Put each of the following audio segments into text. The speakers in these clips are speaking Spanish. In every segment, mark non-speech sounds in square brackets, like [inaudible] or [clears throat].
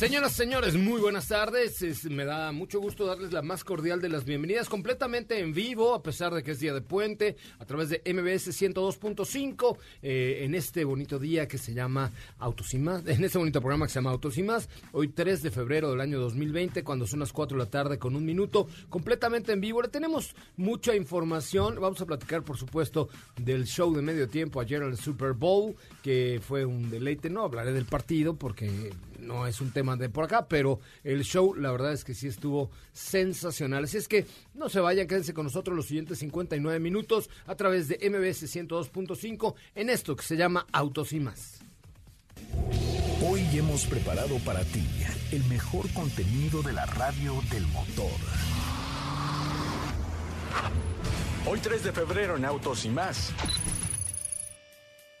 Señoras, señores, muy buenas tardes. me da mucho gusto darles la más cordial de las bienvenidas completamente en vivo, a pesar de que es día de puente, a través de MBS 102.5, eh, en este bonito día que se llama Autos y Más, en este bonito programa que se llama Autos y Más, hoy 3 de febrero del año 2020, cuando son las 4 de la tarde con un minuto, completamente en vivo. Le tenemos mucha información. Vamos a platicar, por supuesto, del show de medio tiempo ayer en el Super Bowl, que fue un deleite. No hablaré del partido porque no es un tema de por acá, pero el show la verdad es que sí estuvo sensacional. Así es que no se vayan, quédense con nosotros los siguientes 59 minutos a través de MBS 102.5 en esto que se llama Autos y más. Hoy hemos preparado para ti el mejor contenido de la radio del motor. Hoy 3 de febrero en Autos y más.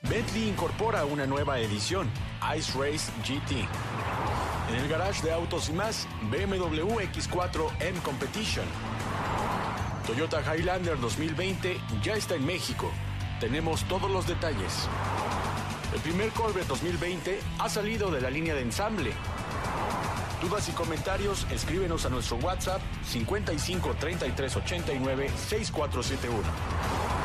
Bentley incorpora una nueva edición, Ice Race GT. En el garage de autos y más, BMW X4 M Competition. Toyota Highlander 2020 ya está en México. Tenemos todos los detalles. El primer Corvette 2020 ha salido de la línea de ensamble. Dudas y comentarios, escríbenos a nuestro WhatsApp 55 33 89 6471.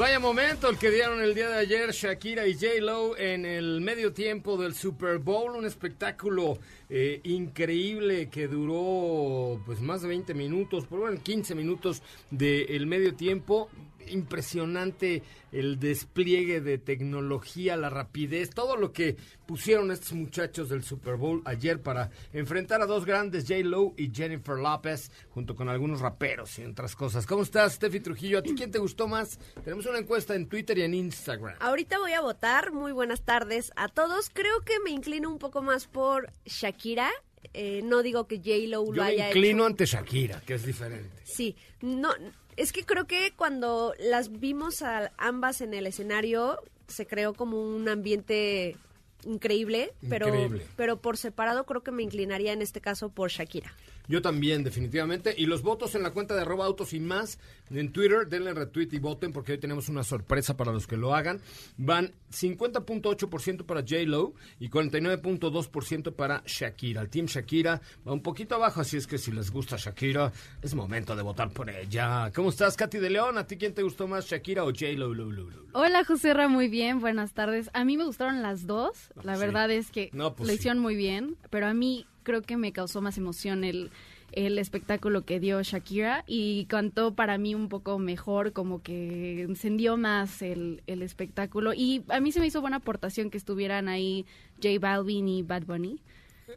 Vaya momento el que dieron el día de ayer Shakira y J. Lo en el medio tiempo del Super Bowl, un espectáculo eh, increíble que duró pues más de 20 minutos, por bueno, 15 minutos del medio tiempo impresionante el despliegue de tecnología, la rapidez, todo lo que pusieron estos muchachos del Super Bowl ayer para enfrentar a dos grandes, J. Lo y Jennifer Lopez, junto con algunos raperos y otras cosas. ¿Cómo estás, Steffi Trujillo? ¿A ti quién te gustó más? Tenemos una encuesta en Twitter y en Instagram. Ahorita voy a votar. Muy buenas tardes a todos. Creo que me inclino un poco más por Shakira Eh, no digo que J-Lo lo Yo me haya inclino hecho. ante Shakira, que es diferente. Sí, no, es que creo que cuando las vimos a ambas en el escenario se creó como un ambiente increíble, pero Increíble. pero por separado creo que me inclinaría en este caso por Shakira. Yo también, definitivamente. Y los votos en la cuenta de arroba autos y más en Twitter, denle retweet y voten porque hoy tenemos una sorpresa para los que lo hagan. Van 50.8% para J-Lo y 49.2% para Shakira. El team Shakira va un poquito abajo, así es que si les gusta Shakira, es momento de votar por ella. ¿Cómo estás, Katy de León? ¿A ti quién te gustó más, Shakira o J-Lo? Lo, lo, lo? Hola, José Ra, muy bien, buenas tardes. A mí me gustaron las dos. La sí. verdad es que No, pues lo sí. hicieron muy bien, pero a mí creo que me causó más emoción el, el espectáculo que dio Shakira y cantó para mí un poco mejor, como que encendió más el, el espectáculo. Y a mí se me hizo buena aportación que estuvieran ahí J Balvin y Bad Bunny,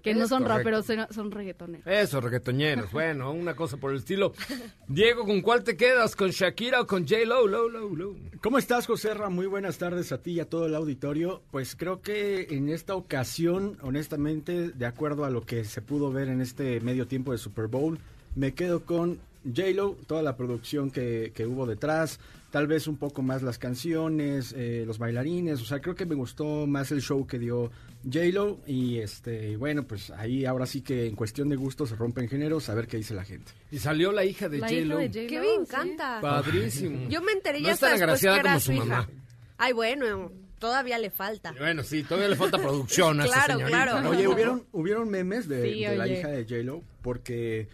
que no son raperos, son- reggaetoneros. Eso, reggaetoñeros. [laughs] Bueno, una cosa por el estilo. Diego, ¿con cuál te quedas? ¿Con Shakira o con J-Lo? Lo, lo, lo. ¿Cómo estás, José Ra? Muy buenas tardes a ti y a todo el auditorio. Pues creo que en esta ocasión, honestamente, de acuerdo a lo que se pudo ver en este medio tiempo de Super Bowl, me quedo con J-Lo, toda la producción que, que hubo detrás, tal vez un poco más las canciones, eh, los bailarines, o sea, creo que me gustó más el show que dio J-Lo y este, bueno, pues ahí ahora sí que en cuestión de gustos se rompen géneros, a ver qué dice la gente. Y salió la hija de J-Lo. de J-Lo, ¡Qué bien sí. canta! Padrísimo. Yo me enteré No ya es tan hasta después que era como su su hija. mamá. Ay, bueno, todavía le falta. Bueno, sí, todavía le falta producción a esa Claro, señorita. claro. ¿no? Oye, hubieron, hubieron memes de, Sí, de la hija de J-Lo porque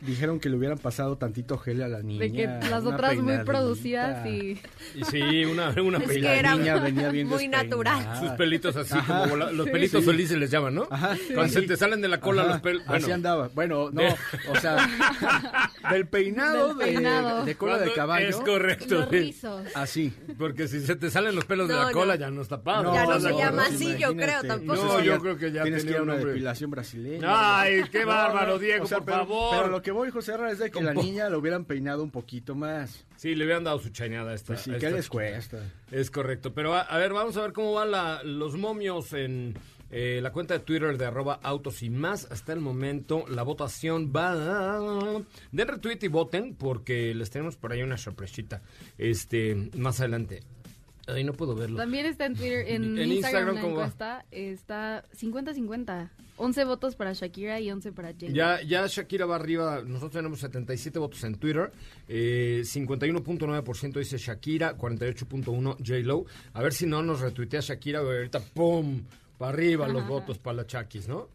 dijeron que le hubieran pasado tantito gel a la niña. De que las otras muy producidas y... Y sí, una, una Es que era niña venía bien muy despeinada. natural. Sus pelitos así, Ajá. como los pelitos Sí. felices les llaman, ¿no? Ajá, Cuando sí. se te salen de la cola Ajá, los pelos. Bueno, Así andaba. Bueno, no, De- o sea, [laughs] del peinado, Del peinado. De, cola de caballo. Es correcto. Los sí. rizos. Así. Porque si se te salen los pelos de No, la no. cola, ya no está padre. Ya no ¿estás se llama así, yo creo, tampoco. No, yo creo que ya Tienes que tenía ir a un una depilación brasileña. Ay, qué bárbaro, Diego, por favor. Lo que voy, José Ra, es de que la niña lo hubieran peinado un poquito más. Sí, le hubieran dado su chañada a esta. Pues sí, ¿qué les cuesta? Es correcto. Pero a, a ver, vamos a ver cómo van la- los momios en eh, la cuenta de Twitter de arroba autos y más. Hasta el momento la votación va... Den retweet y voten porque les tenemos por ahí una sorpresita este más adelante. Ay, no puedo verlo. También está en Twitter, [laughs] en, En Instagram, Instagram, encuesta está 50-50. 11 votos para Shakira y 11 para J. Ya, ya Shakira va arriba. Nosotros tenemos 77 votos en Twitter. Eh, 51.9% dice Shakira, 48.1 J-Lo. A ver si no nos retuitea Shakira. Ahorita, ¡pum! Para arriba los votos para la Chakis, ¿no?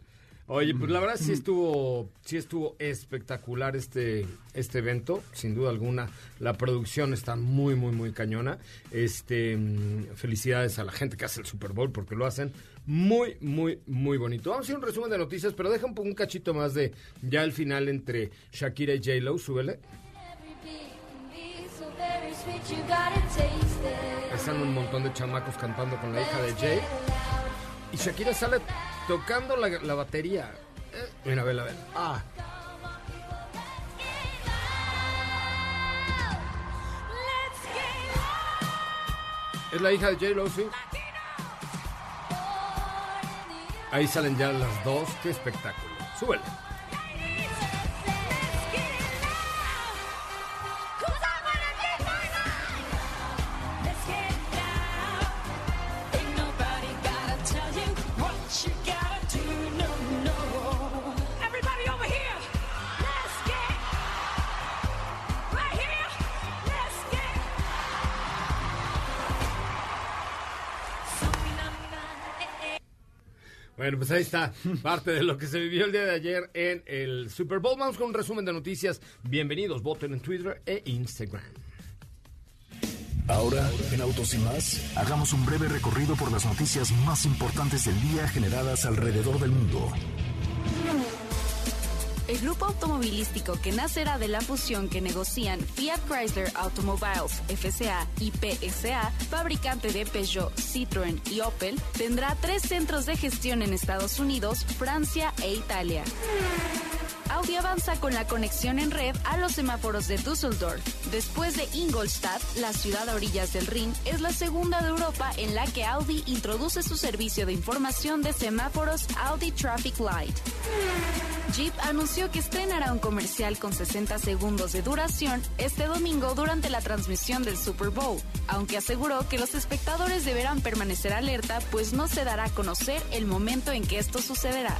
Oye, pues la verdad sí estuvo, sí estuvo espectacular este, este evento, sin duda alguna. La producción está muy, muy, muy cañona. Este, mm, felicidades a la gente que hace el Super Bowl porque lo hacen muy, muy, muy bonito. Vamos a hacer un resumen de noticias, pero deja un, un cachito más de ya el final entre Shakira y J Lo, súbele. Están un montón de chamacos cantando con la hija de Jay. Y Shakira sale tocando la, la batería. Eh, mira, vela, vela. Ah. Es la hija de J-Lo, sí. Ahí salen ya las dos. Qué espectáculo. Súbele. Bueno, pues ahí está parte de lo que se vivió el día de ayer en el Super Bowl. Vamos con un resumen de noticias. Bienvenidos, voten en Twitter e Instagram. Ahora, en Autos y más, hagamos un breve recorrido por las noticias más importantes del día generadas alrededor del mundo. El grupo automovilístico que nacerá de la fusión que negocian Fiat Chrysler Automobiles FCA y PSA, fabricante de Peugeot, Citroën y Opel, tendrá tres centros de gestión en Estados Unidos, Francia e Italia. Audi avanza con la conexión en red a los semáforos de Düsseldorf. Después de Ingolstadt, la ciudad a orillas del Rin es la segunda de Europa en la que Audi introduce su servicio de información de semáforos Audi Traffic Light. Jeep anunció que estrenará un comercial con 60 segundos de duración este domingo durante la transmisión del Super Bowl, aunque aseguró que los espectadores deberán permanecer alerta pues no se dará a conocer el momento en que esto sucederá.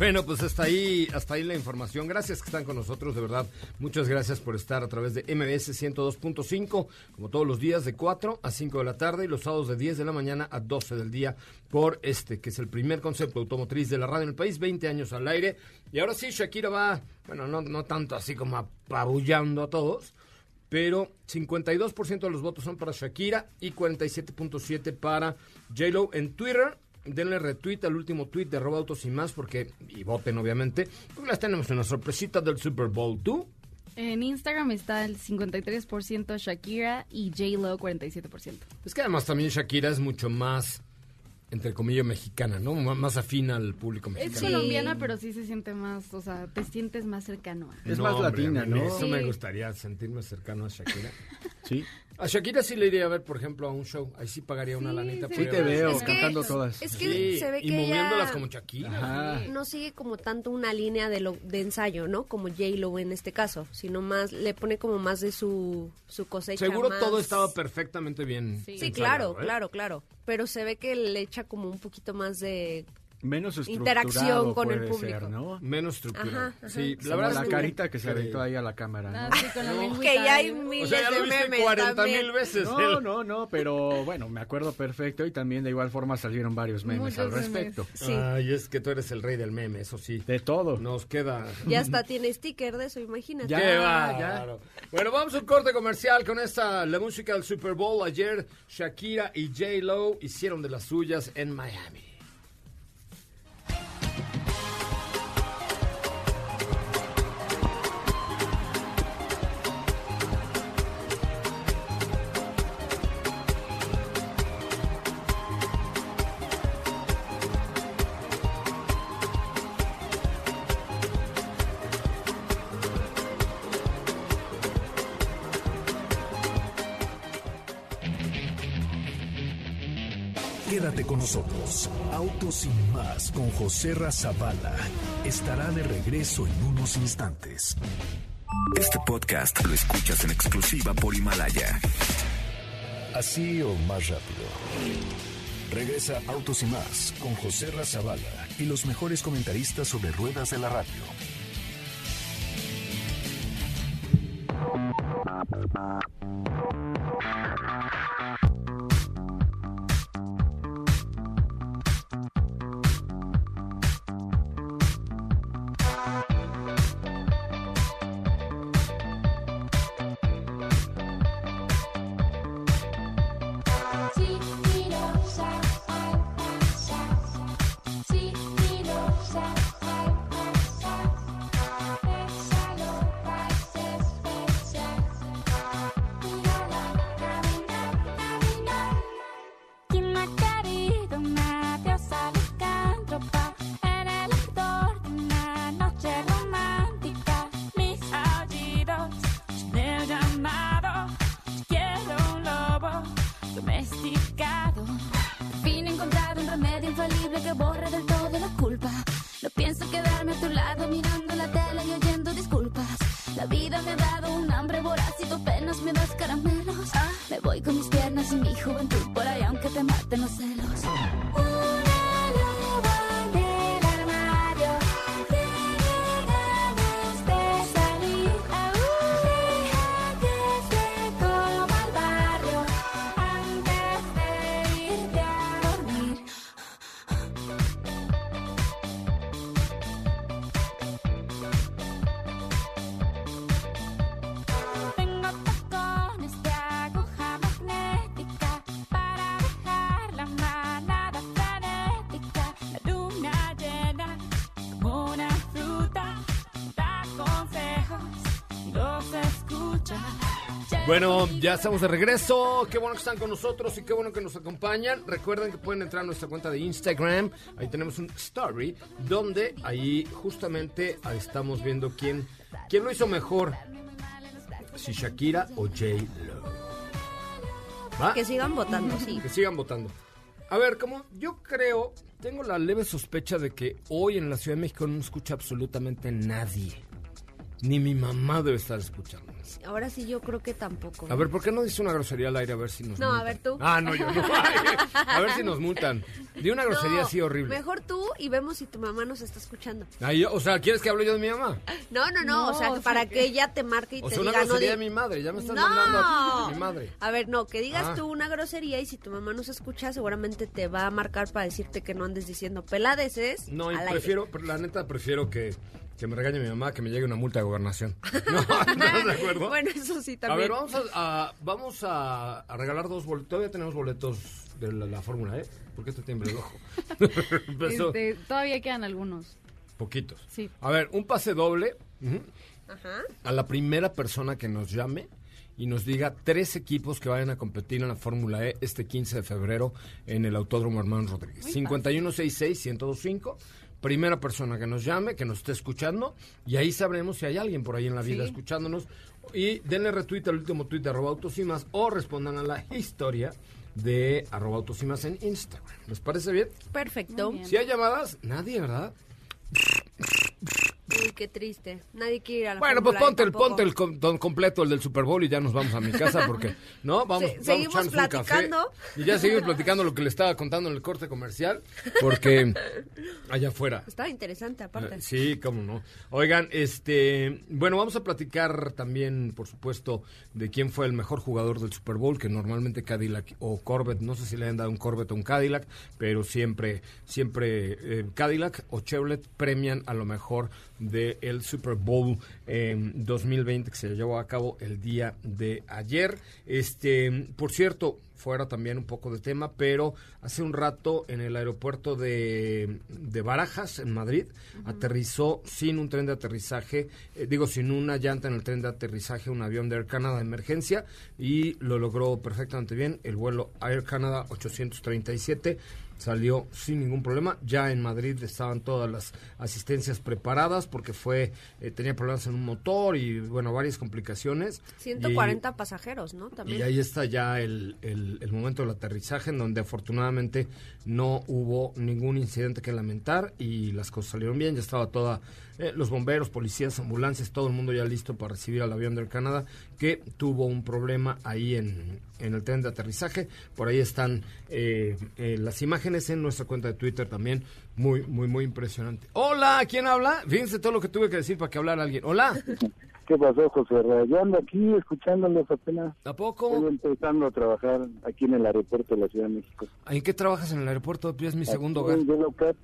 Bueno, pues hasta ahí, hasta ahí la información. Gracias que están con nosotros, de verdad. Muchas gracias por estar a través de MBS 102.5, como todos los días de 4 a 5 de la tarde y los sábados de 10 de la mañana a 12 del día por este, que es el primer concepto automotriz de la radio en el país, 20 años al aire. Y ahora sí, Shakira va, bueno, no, no tanto así como apabullando a todos, pero 52% de los votos son para Shakira y 47.7 para J-Lo en Twitter denle retweet al último tweet de arroba autos y más porque y voten obviamente porque les tenemos una sorpresita del Super Bowl tú En Instagram está el 53% Shakira y J-Lo 47%. es que además también Shakira es mucho más entre comillas mexicana no M- más afín al público Es mexicano colombiana, pero sí se siente más, o sea, te sientes más cercano. a- Es más hombre, latina, ¿no? Eso me gustaría sentirme cercano a Shakira. [laughs] Sí. A Shakira sí le iría a ver, por ejemplo, a un show. Ahí sí pagaría una lanita. sí. te veo Es que- cantando todas. Es que Sí, se ve y que moviéndolas ella como Shakira. Ajá. no sigue como tanto una línea de, lo, de ensayo, ¿no? Como J-Lo en este caso, sino más, le pone como más de su, su cosecha. Seguro más- todo estaba perfectamente bien. Sí. Sí, ensayado, claro, ¿eh? claro, claro. Pero se ve que le echa como un poquito más de... Menos estructurado Interacción con el público. ser, ¿no? Menos estructura. Ajá, ajá. Sí, la verdad la carita que se Sí. aventó ahí a la cámara, ¿no? Ah, sí, con la lengüita Que ya hay miles O sea, ya lo de memes 40 también. mil veces. No, el- no, no, pero bueno, me acuerdo perfecto y también de igual forma salieron varios memes Muchos al memes. respecto. Sí. Ay, es que tú eres el rey del meme, eso sí. De todo. Nos queda... Ya hasta tiene sticker de eso, imagínate. Ya, Qué ya. bárbaro. Bueno, vamos a un corte comercial con esta, la música del Super Bowl. Ayer Shakira y J-Lo hicieron de las suyas en Miami. Quédate con nosotros. Autos sin más con José Razabala estará de regreso en unos instantes. Este podcast lo escuchas en exclusiva por Himalaya. Así o más rápido. Regresa Autos y más con José Razabala y los mejores comentaristas sobre ruedas de la radio. me das caramelos. Ah, me voy con mis piernas y mi juventud por ahí, aunque te maten los celos. Bueno, ya estamos de regreso. Qué bueno que están con nosotros y qué bueno que nos acompañan. Recuerden que pueden entrar a nuestra cuenta de Instagram. Ahí tenemos un story donde ahí justamente ahí estamos viendo quién, quién lo hizo mejor. Si Shakira o J. Lo. ¿Va? Que sigan votando, sí. Que sigan votando. A ver, como yo creo, tengo la leve sospecha de que hoy en la Ciudad de México no escucha absolutamente nadie. Ni mi mamá debe estar escuchando. Ahora sí yo creo que tampoco. A ver, ¿por qué no dice una grosería al aire a ver si nos No, a ver tú. Ah, no, yo no. [laughs] a ver si nos multan. Di una grosería No, así horrible. Mejor tú y vemos si tu mamá nos está escuchando. Ay, o sea, ¿quieres que hable yo de mi mamá? No, no, no, No, o sea, o sea para que- que ella te marque y O te sea, una diga, no grosería de mi madre. Ya me estás no. mandando a ti, mi madre. A ver, no, que digas Ah. tú una grosería y si tu mamá nos escucha, seguramente te va a marcar para decirte que no andes diciendo peladeces. No, y al aire. prefiero, la neta, prefiero que, que me regañe mi mamá que me llegue una multa de gobernación. [laughs] No, ¿estás de acuerdo? Bueno, eso sí A también. ver, vamos a, a- vamos a, a regalar dos boletos. Todavía tenemos boletos de la, la Fórmula E. ¿Por qué te tiembla el ojo? [laughs] Este, todavía quedan algunos. Poquitos. Sí. A ver, un pase doble ujú, Ajá. a la primera persona que nos llame y nos diga tres equipos que vayan a competir en la Fórmula E este 15 de febrero en el Autódromo Hermano Rodríguez. 5166-1025. Primera persona que nos llame, que nos esté escuchando, y ahí sabremos si hay alguien por ahí en la vida Sí. escuchándonos. Y denle retweet al último tweet de arroba autos y más, o respondan a la historia de arroba autos y más en Instagram. ¿Les parece bien? Perfecto. Bien. Si hay llamadas, nadie, ¿verdad? Uy, qué triste. Nadie quiere ir a la Bueno, pues E ponte el, ponte el com- don completo, el del Super Bowl, y ya nos vamos a mi casa porque, ¿no? Vamos, Se- vamos seguimos echarnos un café. platicando. Y ya seguimos platicando lo que le estaba contando en el corte comercial, porque allá afuera. Estaba interesante, aparte. Eh, Sí, cómo no. Oigan, este, bueno, vamos a platicar también, por supuesto, de quién fue el mejor jugador del Super Bowl, que normalmente Cadillac o Corvette, no sé si le han dado un Corvette o un Cadillac, pero siempre, siempre eh, Cadillac o Chevrolet premian a lo mejor del Super Bowl eh, 2020 que se llevó a cabo el día de ayer. Este, por cierto, fuera también un poco de tema, pero hace un rato en el aeropuerto de, de Barajas, en Madrid, aterrizó sin un tren de aterrizaje, eh, digo, sin una llanta en el tren de aterrizaje, un avión de Air Canada de emergencia y lo logró perfectamente bien. El vuelo Air Canada 837 salió sin ningún problema. Ya en Madrid estaban todas las asistencias preparadas porque fue eh, tenía problemas en un motor y bueno, varias complicaciones. 140 pasajeros, ¿no? Y, También. y ahí está ya el, el- el momento del aterrizaje en donde afortunadamente no hubo ningún incidente que lamentar y las cosas salieron bien. Ya estaba toda eh, los bomberos, policías, ambulancias, todo el mundo ya listo para recibir al avión del Canadá que tuvo un problema ahí en, en el tren de aterrizaje. Por ahí están eh, eh, las imágenes en nuestra cuenta de Twitter también. Muy, muy, muy impresionante. Hola, ¿quién habla? Fíjense todo lo que tuve que decir para que hablara alguien. Hola, ¿Qué pasó, José? Yo ando aquí escuchándolos apenas. ¿a Estoy poco? empezando a trabajar aquí en el aeropuerto de la Ciudad de México. ¿En qué trabajas en el aeropuerto? Es mi segundo hogar. En Yellow Cat.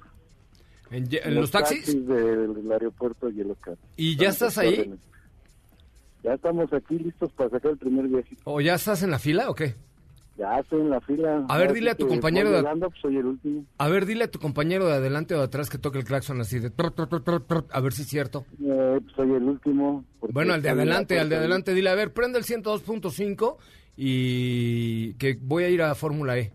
¿En, en los taxis? del, del aeropuerto Yellow Cat. ¿Y ya estás ahí? órdenes. Ya estamos aquí listos para sacar el primer viaje. ¿O ya estás en la fila o qué? Ya estoy en la fila. A ver, dile a tu compañero de- llegando, pues, soy el último. A ver, dile a tu compañero de adelante o de atrás que toque el claxon así de... trot, a ver si es cierto. Eh, pues, soy el último. Bueno, al de adelante, al de adelante, dile, a ver, prende el 102.5 y que voy a ir a Fórmula E.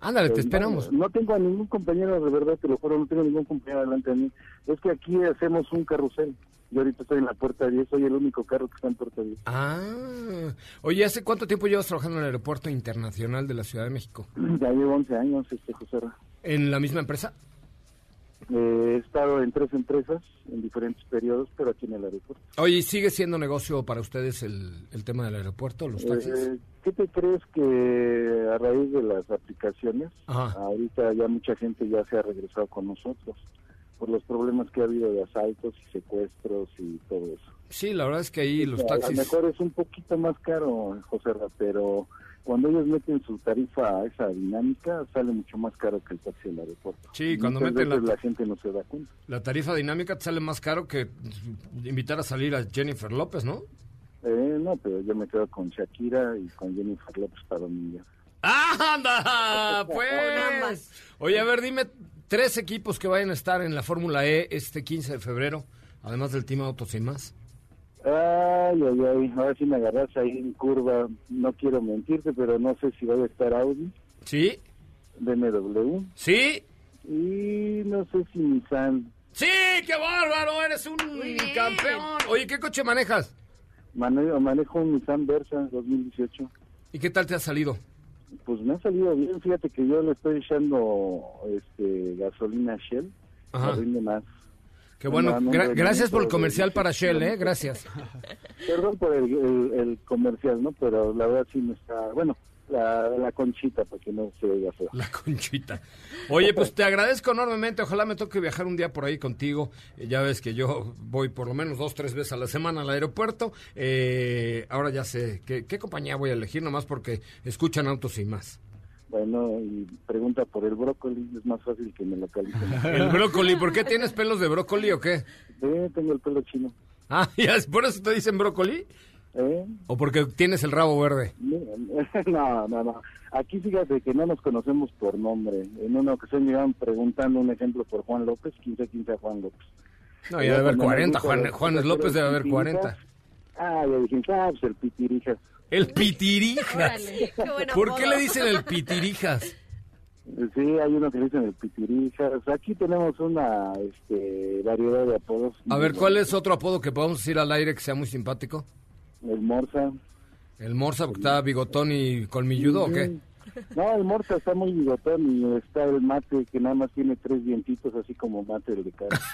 Ándale, te Eh, esperamos. No, no tengo a ningún compañero, de verdad, te lo juro, no tengo ningún compañero delante de mí. Es que aquí hacemos un carrusel. Yo ahorita estoy en la puerta 10, soy el único carro que está en puerta 10. Ah, oye, ¿hace cuánto tiempo llevas trabajando en el Aeropuerto Internacional de la Ciudad de México? [clears throat] Ya llevo 11 años, este José. ¿En la misma empresa? Eh, he estado en tres empresas en diferentes periodos, pero aquí en el aeropuerto. Oye, ¿sigue siendo negocio para ustedes el, el tema del aeropuerto, los taxis? Eh, ¿Qué te crees que a raíz de las aplicaciones, Ajá. ahorita ya mucha gente ya se ha regresado con nosotros por los problemas que ha habido de asaltos y secuestros y todo eso? Sí, la verdad es que ahí los A lo taxis... mejor es un poquito más caro, José, pero cuando ellos meten su tarifa a esa dinámica, sale mucho más caro que el taxi del aeropuerto. Sí, cuando meten la- gente no se da cuenta. La tarifa dinámica te sale más caro que invitar a salir a Jennifer López, ¿no? Eh, no, pero yo me quedo con Shakira y con Jennifer López para un día. ¡Anda! [laughs] Pues. Oye, a ver, dime tres equipos que vayan a estar en la Fórmula E este 15 de febrero, además del Team Autos y más. Ay, ay, ay, ahora sí me agarras ahí en curva. No quiero mentirte, pero no sé si va a estar Audi, Sí, BMW sí, y no sé si Nissan. sí, qué bárbaro, eres un campeón. Oye, ¿qué coche manejas? Manejo, manejo un Nissan Versa 2018. ¿Y qué tal te ha salido? Pues me ha salido bien. Fíjate que yo le estoy echando este, gasolina a Shell. Ajá. Me rinde más. Qué bueno, gra- gracias por el anda, comercial para Shell. ¿eh? Gracias. [laughs] Perdón por el, el- el comercial, ¿no? Pero la verdad sí me está... Bueno, la, la conchita, para que no se oiga feo. La conchita. Oye, pues te agradezco enormemente. Ojalá me toque viajar un día por ahí contigo. Eh, ya ves que yo voy por lo menos dos, tres veces a la semana al aeropuerto. Eh, ahora ya sé qué, qué compañía voy a elegir, nomás porque escuchan autos y más. Bueno, y pregunta por el brócoli, es más fácil que me localicen. [laughs] El brócoli, ¿por qué tienes pelos de brócoli o qué? Eh, tengo el pelo chino. Ah, [laughs] ya, es- ¿por eso te dicen brócoli? ¿Eh? ¿O porque tienes el rabo verde? No, [laughs] no, no. Aquí fíjate que no nos conocemos por nombre. En una ocasión me iban preguntando un ejemplo por Juan López, 15, 15 a Juan López. No, ya debe haber Cuando me 40. dijo Juan, Juanes López debe haber pitirijas, 40. Ah, yo dije, ah, pues el pitirijas. El pitirijas. Qué [laughs] ¿Por qué le dicen el pitirijas? Sí, hay uno que le dicen el pitirijas. Aquí tenemos una este, variedad de apodos. A ver, ¿cuál es otro apodo que podamos decir al aire que sea muy simpático? El Morsa. ¿El Morsa porque está bigotón y colmilludo o qué? No, el Morsa está muy bigotón y está el mate que nada más tiene tres dientitos, así como mate de cara. [laughs]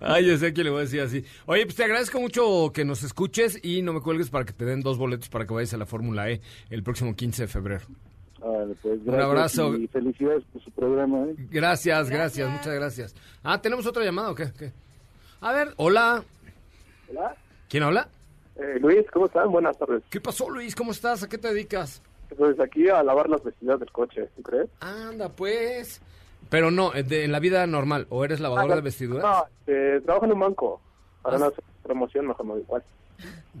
Ay, yo sé que le voy a decir así. Oye, pues te agradezco mucho que nos escuches y no me cuelgues para que te den dos boletos para que vayas a la Fórmula E el próximo 15 de febrero. Pues, Un abrazo. Y felicidades por su programa. ¿eh? Gracias, gracias, muchas gracias. Ah, ¿tenemos otra llamada o qué? ¿Qué? A ver, hola. Hola, ¿Quién habla? Eh, Luis, ¿cómo están? Buenas tardes. ¿Qué pasó, Luis? ¿Cómo estás? ¿A qué te dedicas? Pues aquí a lavar las vestidas del coche, ¿tú crees? Anda, pues. Pero no, eh, de- en la vida normal. ¿O eres lavador de vestiduras? No, eh, trabajo en un banco. Para Ah, una promoción, mejor me da igual.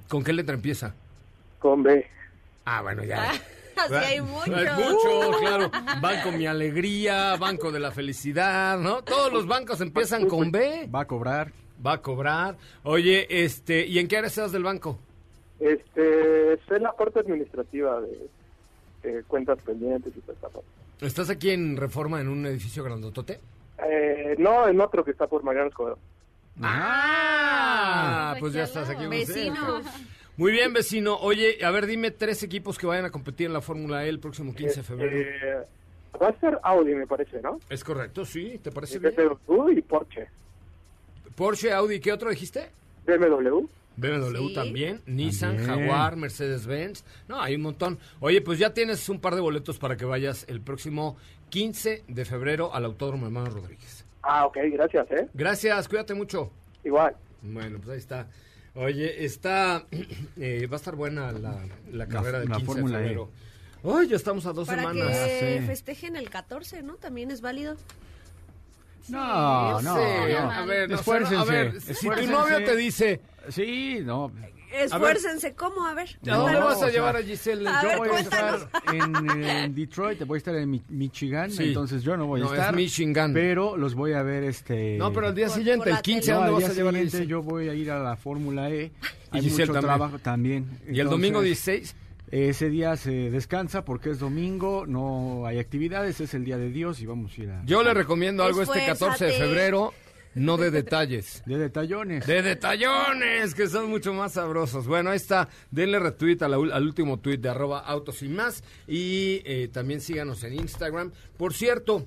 ¿Con qué letra empieza? Con B. Ah, bueno, ya. [laughs] Así hay mucho. Hay mucho, claro. Banco Mi Alegría, Banco de la Felicidad, ¿no? Todos los bancos empiezan con B. Va a cobrar. Va a cobrar. Oye, este, ¿y en qué área estás del banco? Este, estoy en la parte administrativa de, de cuentas pendientes y todo eso. ¿Estás aquí en Reforma en un edificio grandotote? Eh, no, en otro que está por Mariano Escobedo. Ah, pues ya estás aquí. muy Vecino. cerca. [laughs] Muy bien, vecino. Oye, a ver, dime tres equipos que vayan a competir en la Fórmula E el próximo 15 de febrero. Eh, va a ser Audi, me parece, ¿no? ¿Es correcto? Sí, ¿te parece bien? BMW y Porsche. Porsche, Audi, ¿qué otro dijiste? BMW. BMW Sí. también, Nissan, También. Jaguar, Mercedes-Benz. No, hay un montón. Oye, pues ya tienes un par de boletos para que vayas el próximo 15 de febrero al Autódromo Hermano Rodríguez. Ah, ok, gracias, ¿eh? Gracias, cuídate mucho. Igual. Bueno, pues ahí está. Oye, está. [clears throat] eh, va a estar buena la, la carrera del la 15 de Fórmula E. febrero. Ay, ya estamos a dos Para semanas. que sí. festejen el 14, ¿no? También es válido. No, no, Sí, no. a ver, no Esfuércense, a ver, si tu novio te dice, Sí, no. Esfuércense, ¿cómo? A ver. ¿a dónde No, vas a llevar a Giselle? a Yo ver, voy a cuéntanos. estar en, en Detroit, voy a estar en Mi- Michigan, Sí. entonces yo no voy a No, es estar. Michigan. Pero los voy a ver este. No, pero al día Por- siguiente, por el 15, ¿a dónde vas a llevar a Giselle? yo voy a ir a la Fórmula E. Hay Giselle mucho también. trabajo también. ¿Y el Entonces, domingo 16? Ese día se descansa porque es domingo, no hay actividades, es el día de Dios y vamos a ir a. Yo le recomiendo algo este 14 de febrero, no de detalles. [laughs] De detallones. De detallones, que son mucho más sabrosos. Bueno, ahí está. Denle retweet a la ul- al último tweet de arroba autos y más. Y eh, también síganos en Instagram. Por cierto,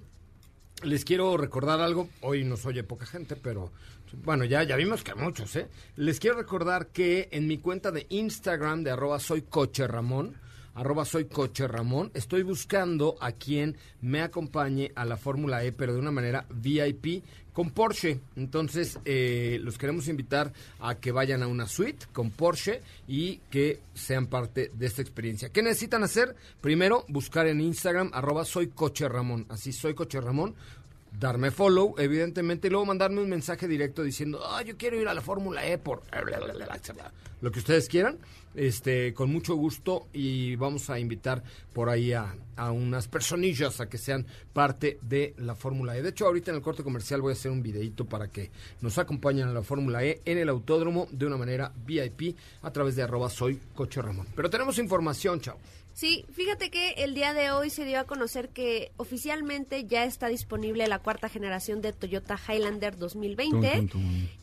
les quiero recordar algo. Hoy nos oye poca gente, pero bueno, ya, ya vimos que muchos, ¿eh? Les quiero recordar que en mi cuenta de Instagram de arroba soy coche Ramón, arroba soy coche Ramón, estoy buscando a quien me acompañe a la Fórmula E, pero de una manera VIP con Porsche. Entonces, eh, los queremos invitar a que vayan a una suite con Porsche y que sean parte de esta experiencia. ¿Qué necesitan hacer? Primero, buscar en Instagram, arroba soy coche Ramón. Así, soy coche Ramón darme follow, evidentemente, y luego mandarme un mensaje directo diciendo, ah, yo quiero ir a la Fórmula E por lo que ustedes quieran, este, con mucho gusto y vamos a invitar por ahí a, a unas personillas a que sean parte de la Fórmula E. De hecho, ahorita en el corte comercial voy a hacer un videito para que nos acompañen a la Fórmula E en el autódromo de una manera VIP a través de arroba soy Coche Ramón. Pero tenemos información, chao. Sí, fíjate que el día de hoy se dio a conocer que oficialmente ya está disponible la cuarta generación de Toyota Highlander 2020.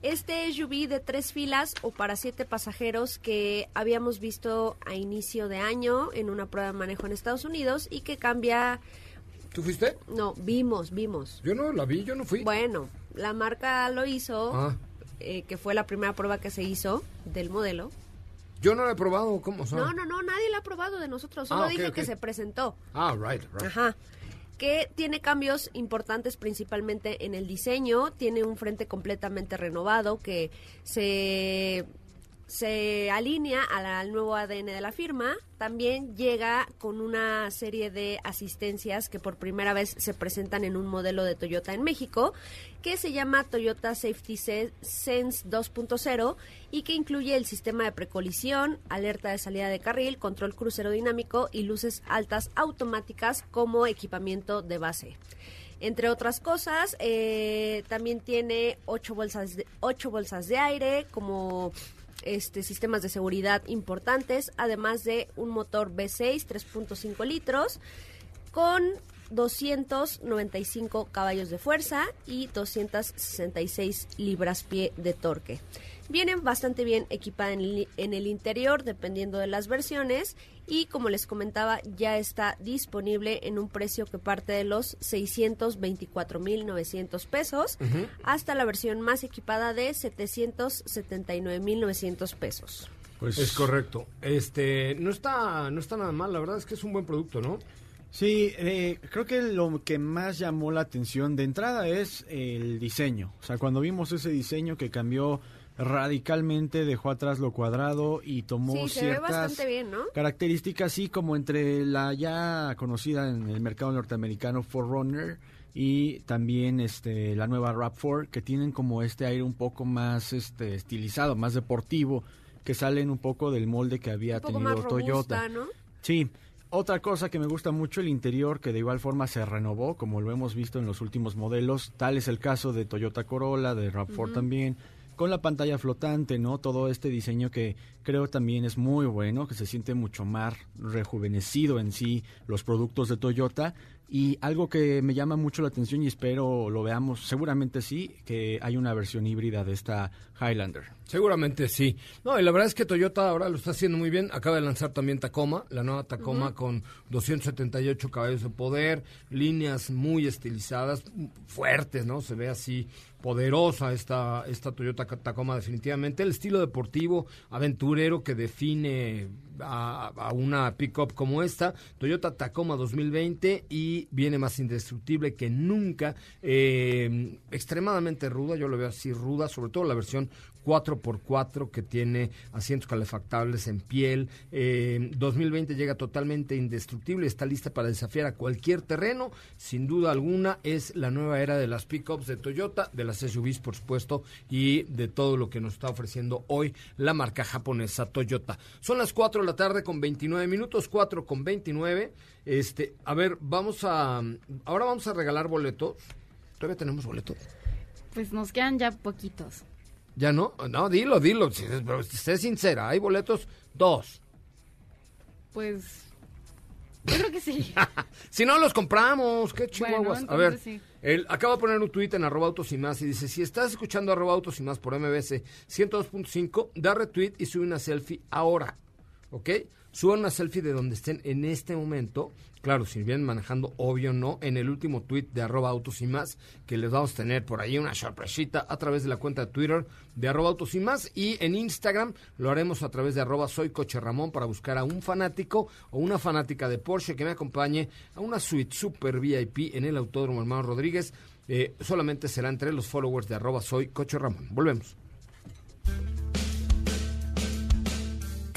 Este SUV de tres filas o para siete pasajeros que habíamos visto a inicio de año en una prueba de manejo en Estados Unidos y que cambia... ¿Tú fuiste? No, vimos, vimos. Yo no la vi, yo no fui. Bueno, la marca lo hizo, Ah. eh, que fue la primera prueba que se hizo del modelo. Yo no la he probado, ¿cómo? Sea, No, no, no, nadie la ha probado de nosotros, solo Ah, dije que se presentó. Ah, right, right. Ajá. Que tiene cambios importantes principalmente en el diseño, tiene un frente completamente renovado que se, se alinea al nuevo ADN de la firma. También llega con una serie de asistencias que por primera vez se presentan en un modelo de Toyota en México, que se llama Toyota Safety Se- Sense 2.0 y que incluye el sistema de precolisión, alerta de salida de carril, control crucero dinámico y luces altas automáticas como equipamiento de base. Entre otras cosas, eh, también tiene ocho bolsas, de, ocho bolsas de aire como este, sistemas de seguridad importantes, además de un motor V6 3.5 litros con 295 caballos de fuerza y 266 libras-pie de torque. Vienen bastante bien equipada en, el- en el interior, dependiendo de las versiones, y como les comentaba, ya está disponible en un precio que parte de los 624.900 pesos Ujú. hasta la versión más equipada de 779.900 pesos. Pues es correcto. Este, no está, no está nada mal, la verdad es que es un buen producto, ¿no? Sí, eh, creo que lo que más llamó la atención de entrada es el diseño. O sea, cuando vimos ese diseño que cambió radicalmente, dejó atrás lo cuadrado y tomó Sí, ciertas bien, ¿no? características, así como entre la ya conocida en el mercado norteamericano Forerunner y también este la nueva RAV4 que tienen como este aire un poco más este estilizado, más deportivo, que salen un poco del molde que había Un poco tenido más robusta, Toyota. ¿no? Sí. Otra cosa que me gusta mucho el interior, que de igual forma se renovó, como lo hemos visto en los últimos modelos. Tal es el caso de Toyota Corolla, de RAV4 Ujú. también, con la pantalla flotante, ¿no? Todo este diseño que creo también es muy bueno, que se siente mucho más rejuvenecido en sí los productos de Toyota. Y algo que me llama mucho la atención y espero lo veamos, seguramente sí, que hay una versión híbrida de esta Highlander. Seguramente sí. No, y la verdad es que Toyota ahora lo está haciendo muy bien. Acaba de lanzar también Tacoma, la nueva Tacoma con 278 caballos de poder, líneas muy estilizadas, fuertes, ¿no? Se ve así poderosa esta, esta Toyota Tacoma definitivamente. El estilo deportivo, aventurero que define a, una pickup como esta, Toyota Tacoma 2020 y viene más indestructible que nunca, eh, extremadamente ruda, yo lo veo así ruda, sobre todo la versión 4x4 que tiene asientos calefactables en piel. Eh, 2020 llega totalmente indestructible, está lista para desafiar a cualquier terreno. Sin duda alguna es la nueva era de las pickups de Toyota, de las SUVs por supuesto y de todo lo que nos está ofreciendo hoy la marca japonesa Toyota. Son las 4 de la tarde con 29 minutos, 4 con 29. Este, a ver, vamos a ahora vamos a regalar boletos. Todavía tenemos boletos. Pues nos quedan ya poquitos. ¿Ya no? No, dilo, dilo. si- pero Sé sincera. Hay boletos, dos. Pues yo creo que sí. [laughs] Si no, los compramos. Qué Bueno, chihuahuas. a ver, sí. él acaba de poner un tuit en arroba autos y más y dice, si estás escuchando arroba autos y más por MBS 102.5, da retweet y sube una selfie ahora. ¿Ok? Suban una selfie de donde estén en este momento. Claro, si vienen manejando, obvio no, en el último tweet de arroba autos y más, que les vamos a tener por ahí una sorpresita a través de la cuenta de Twitter de arroba autos y más. Y en Instagram lo haremos a través de arroba soy coche Ramón para buscar a un fanático o una fanática de Porsche que me acompañe a una suite super VIP en el Autódromo Hermano Rodríguez. Eh, solamente será entre los followers de arroba soy coche Ramón. Volvemos.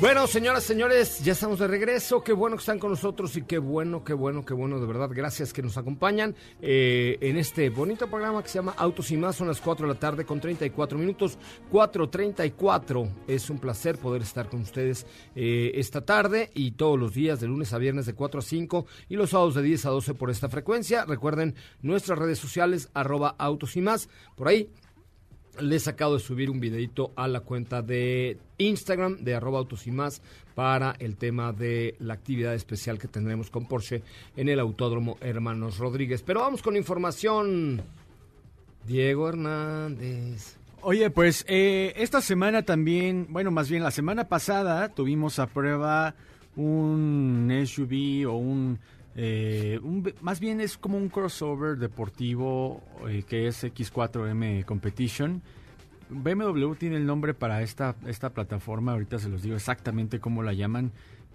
Bueno, señoras, señores, ya estamos de regreso. Qué bueno que están con nosotros y qué bueno, qué bueno, qué bueno, de verdad. Gracias que nos acompañan eh, en este bonito programa que se llama Autos y Más. Son las 4 de la tarde con 34 minutos. 4.34. Es un placer poder estar con ustedes eh, esta tarde y todos los días, de lunes a viernes, de 4 a 5 y los sábados de 10 a 12 por esta frecuencia. Recuerden nuestras redes sociales, arroba Autos y Más. Por ahí les acabo de subir un videito a la cuenta de Instagram de arroba autos y más para el tema de la actividad especial que tendremos con Porsche en el Autódromo Hermanos Rodríguez. Pero vamos con información. Diego Hernández. Oye, pues eh, esta semana también, bueno, más bien la semana pasada tuvimos a prueba un SUV o un, eh, un- más bien es como un crossover deportivo eh, que es X4M Competition. BMW tiene el nombre para esta, esta plataforma, ahorita se los digo exactamente cómo la llaman,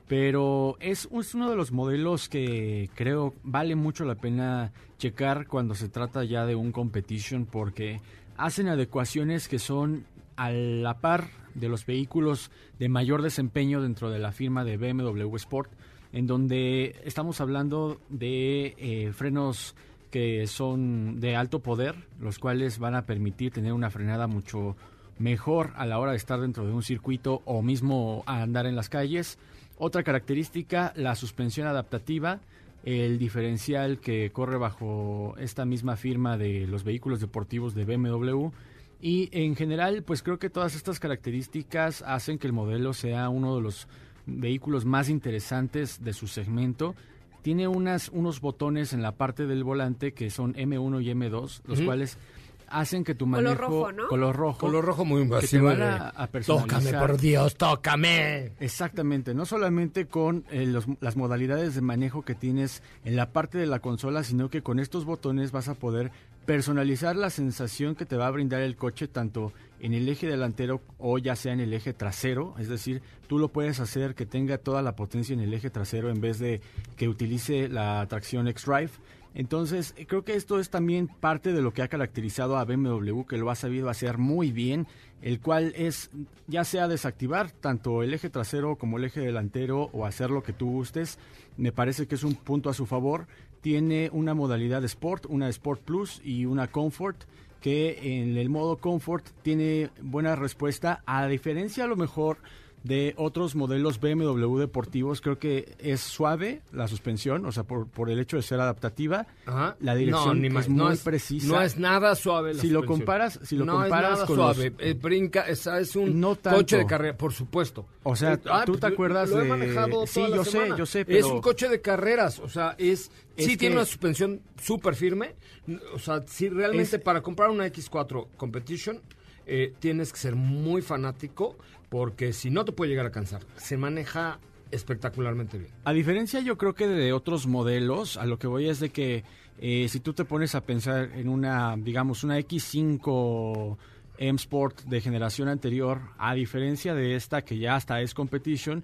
pero es, es uno de los modelos que creo vale mucho la pena checar cuando se trata ya de un competition porque hacen adecuaciones que son a la par de los vehículos de mayor desempeño dentro de la firma de BMW Sport, en donde estamos hablando de eh, frenos que son de alto poder, los cuales van a permitir tener una frenada mucho mejor a la hora de estar dentro de un circuito o mismo a andar en las calles. Otra característica, la suspensión adaptativa, el diferencial que corre bajo esta misma firma de los vehículos deportivos de BMW. Y en general, pues creo que todas estas características hacen que el modelo sea uno de los vehículos más interesantes de su segmento. Tiene unas, unos botones en la parte del volante que son M1 y M2, los cuales hacen que tu Color manejo... rojo, ¿no? Color rojo. Color rojo muy que te van de, a, a personalizar. Tócame, por Dios, tócame. Exactamente, no solamente con eh, los- las modalidades de manejo que tienes en la parte de la consola, sino que con estos botones vas a poder personalizar la sensación que te va a brindar el coche tanto en el eje delantero o ya sea en el eje trasero, es decir, tú lo puedes hacer que tenga toda la potencia en el eje trasero en vez de que utilice la tracción X-Drive. Entonces, creo que esto es también parte de lo que ha caracterizado a BMW, que lo ha sabido hacer muy bien, el cual es ya sea desactivar tanto el eje trasero como el eje delantero o hacer lo que tú gustes, me parece que es un punto a su favor. Tiene una modalidad Sport, una Sport Plus y una Comfort, que en el modo Comfort tiene buena respuesta, a diferencia a lo mejor de otros modelos BMW deportivos, creo que es suave la suspensión, o sea, por, por el hecho de ser adaptativa. Ajá. La dirección No, es muy es- precisa. no es nada suave la Si lo comparas, si lo No es comparas nada con suave. los- Eh, brinca, esa es un No coche de carrera, por supuesto. O sea, Eh, ah, ¿tú te acuerdas lo he manejado Sí, toda la yo sé, yo sé, Es pero- un coche de carreras, o sea, es, Es sí que- tiene una suspensión súper firme. O sea, si realmente Es- para comprar una X4 Competition eh, tienes que ser muy fanático porque si no te puede llegar a cansar. Se maneja espectacularmente bien. A diferencia yo creo que de otros modelos, a lo que voy es de que eh, si tú te pones a pensar en una, digamos, una X5 M Sport de generación anterior, a diferencia de esta que ya hasta es competition,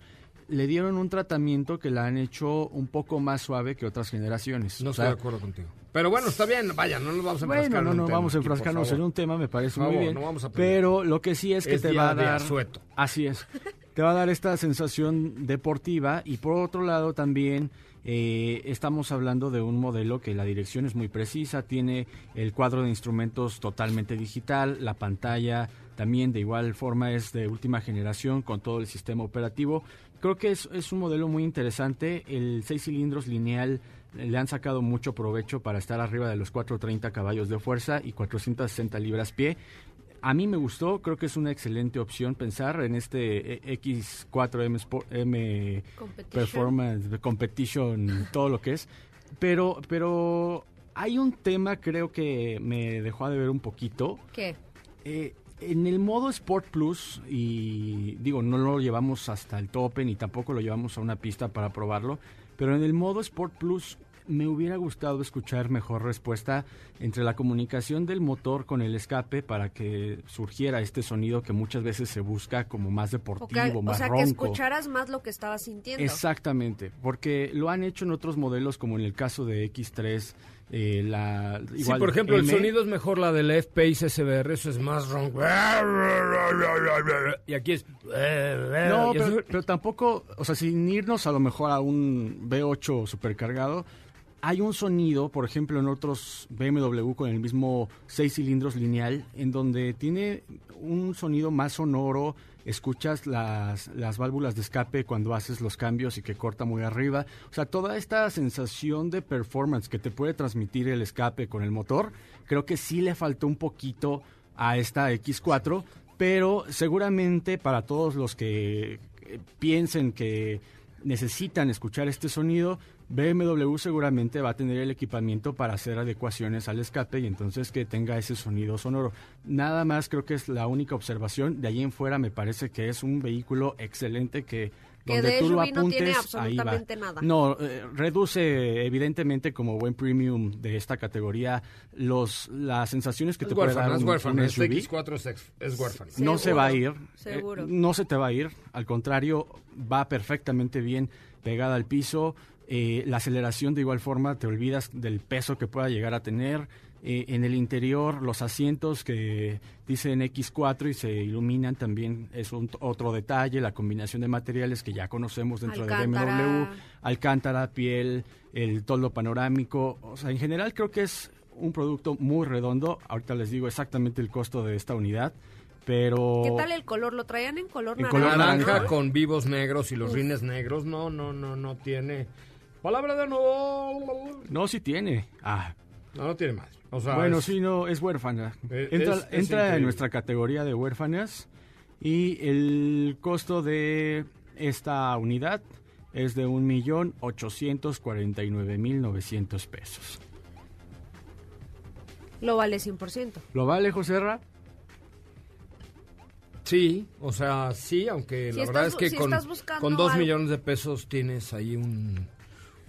le dieron un tratamiento que la han hecho un poco más suave que otras generaciones. No O estoy sea, de acuerdo contigo. Pero bueno, está bien, vaya, no nos vamos a enfrascar Bueno, no, en no, un vamos a enfrascarnos en un tema, me parece muy bien. no vamos a pero lo que sí es que Es te va a dar. asueto. Así es. Te va a dar esta sensación deportiva y por otro lado también eh, estamos hablando de un modelo que la dirección es muy precisa, tiene el cuadro de instrumentos totalmente digital, la pantalla también de igual forma es de última generación con todo el sistema operativo. Creo que es, es un modelo muy interesante, el 6 cilindros lineal le han sacado mucho provecho para estar arriba de los 430 caballos de fuerza y 460 libras pie. A mí me gustó, creo que es una excelente opción pensar en este eh, X4M Sport- M Competition. Performance, Competition, todo lo que es. Pero, pero hay un tema creo que me dejó de ver un poquito. ¿Qué? Eh, en el modo Sport Plus, y digo, no lo llevamos hasta el tope ni tampoco lo llevamos a una pista para probarlo, pero en el modo Sport Plus me hubiera gustado escuchar mejor respuesta entre la comunicación del motor con el escape para que surgiera este sonido que muchas veces se busca como más O, deportivo, que- o más sea, que ronco. escucharas más lo que estabas sintiendo. Exactamente, porque lo han hecho en otros modelos como en el caso de X3, eh, la Sí, igual por ejemplo, el sonido es mejor la del F-Pace SBR, eso es más ronco. Y aquí es... No, pero, pero tampoco, o sea, sin irnos a lo mejor a un V8 supercargado, hay un sonido, por ejemplo, en otros BMW con el mismo 6 cilindros lineal, en donde tiene un sonido más sonoro, escuchas las, las válvulas de escape cuando haces los cambios y que corta muy arriba. O sea, toda esta sensación de performance que te puede transmitir el escape con el motor, creo que sí le faltó un poquito a esta X4, pero seguramente para todos los que eh, piensen que necesitan escuchar este sonido, BMW seguramente va a tener el equipamiento para hacer adecuaciones al escape y entonces que tenga ese sonido sonoro. Nada más creo que es la única observación. De ahí en fuera me parece que es un vehículo excelente que Que donde de tú lo SUV no tiene apuntes, ahí va. absolutamente nada. No, eh, reduce evidentemente como buen premium de esta categoría los las sensaciones que Es te puede dar es un, un Este SUV X4 es, ex- es huérfano. no se va a ir. Seguro. eh, no se te va a ir. Al contrario, va perfectamente bien pegada al piso. Eh, la aceleración de igual forma, te olvidas del peso que pueda llegar a tener. Eh, en el interior, los asientos que dicen X4 y se iluminan también es un, otro detalle. La combinación de materiales que ya conocemos dentro de Alcántara. BMW. Alcántara, piel, el toldo panorámico. O sea, en general creo que es un producto muy redondo. Ahorita les digo exactamente el costo de esta unidad. Pero ¿Qué tal el color? ¿Lo traían en color En naranja? color Naranja ¿no? con vivos negros y los Uf. rines negros. No, no, no, no tiene... Palabra de no. No, sí tiene. Ah, No, no tiene más. O sea, bueno, es- sí, no, es huérfana. Entra es- es entra en nuestra categoría de huérfanas y el costo de esta unidad es de 1.849.900 pesos. Lo vale 100%. ¿Lo vale, José Ra? Sí, o sea, sí, aunque Si la estás verdad es que si con, con dos algo- millones de pesos tienes ahí un,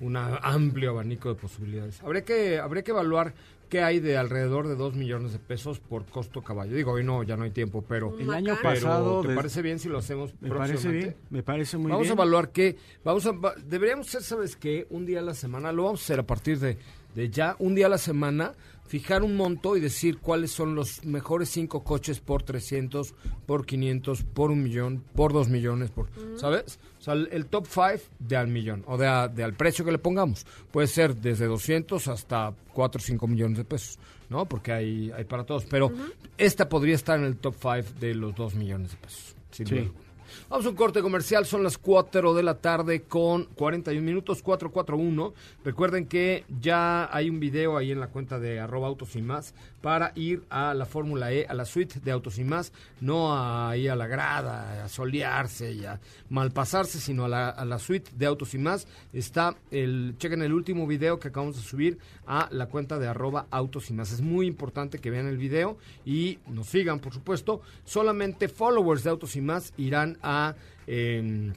un amplio abanico de posibilidades. Habría que, habría que evaluar qué hay de alrededor de dos millones de pesos por costo caballo. Digo, hoy no, ya no hay tiempo, pero... El año pero, pasado... ¿Te de- parece bien si lo hacemos me parece bien, me parece muy vamos bien. a evaluar qué, vamos a, deberíamos hacer, ¿sabes qué? Un día a la semana, lo vamos a hacer a partir de, de ya un día a la semana fijar un monto y decir cuáles son los mejores cinco coches por 300, por 500, por un millón, por dos millones, por, ¿sabes? O sea, el, top 5 de al millón, o de, a- de al precio que le pongamos. Puede ser desde 200 hasta 4 o 5 millones de pesos, ¿no? Porque hay, hay para todos. Pero esta podría estar en el top 5 de los 2 millones de pesos. sin Sí. duda alguna. Vamos a un corte comercial, son las 4 de la tarde con 41 minutos, 441. Recuerden que ya hay un video ahí en la cuenta de arroba autos y más para ir a la Fórmula E, a la suite de autos y más, no a ir a la grada, a solearse y a malpasarse, sino a la, a la suite de autos y más. Está el, chequen el último video que acabamos de subir a la cuenta de arroba autos y más. Es muy importante que vean el video y nos sigan, por supuesto. Solamente followers de autos y más irán a, eh,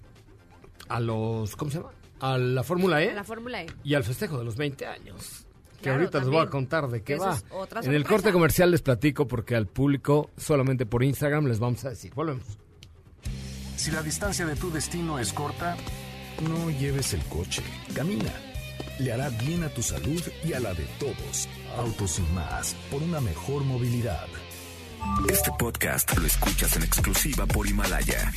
a los, ¿cómo se llama? A la Fórmula E La Fórmula E. y al festejo de los 20 años. Que Claro, ahorita les voy a contar de qué va. es En el corte comercial les platico porque al público solamente por Instagram les vamos a decir. Volvemos. Si la distancia de tu destino es corta, no lleves el coche, camina. Le hará bien a tu salud y a la de todos. Autos y más, por una mejor movilidad. Este podcast lo escuchas en exclusiva por Himalaya.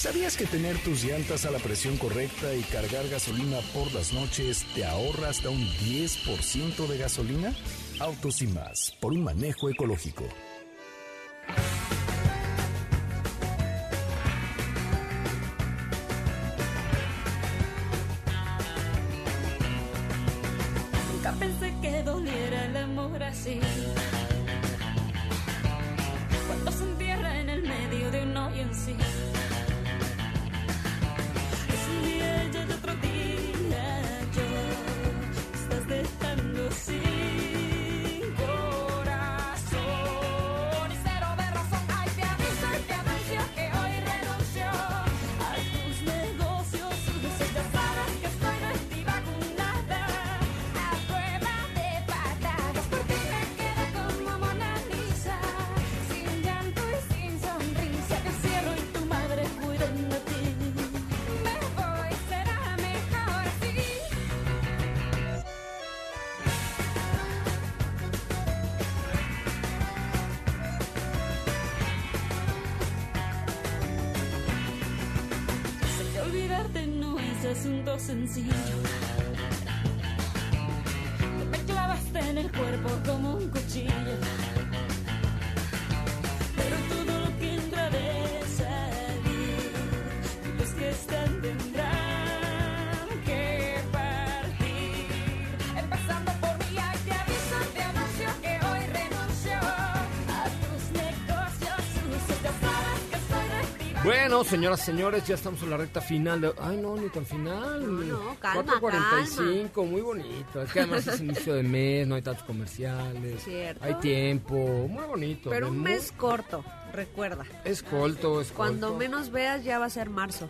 ¿Sabías que tener tus llantas a la presión correcta y cargar gasolina por las noches te ahorra hasta un 10% de gasolina? Autos y más, por un manejo ecológico. Nunca pensé que doliera el amor así. Cuando se entierra en el medio de un hoyo en sí. Bueno, señoras, señores, ya estamos en la recta final. De... Ay, no, ni tan final. no, calma, 4.45, muy bonito. Es que además es inicio de mes, no hay tantos comerciales. Cierto. Hay tiempo, muy bonito. Pero un muy- mes corto, recuerda. Es corto, es Cuando corto. menos veas ya va a ser marzo.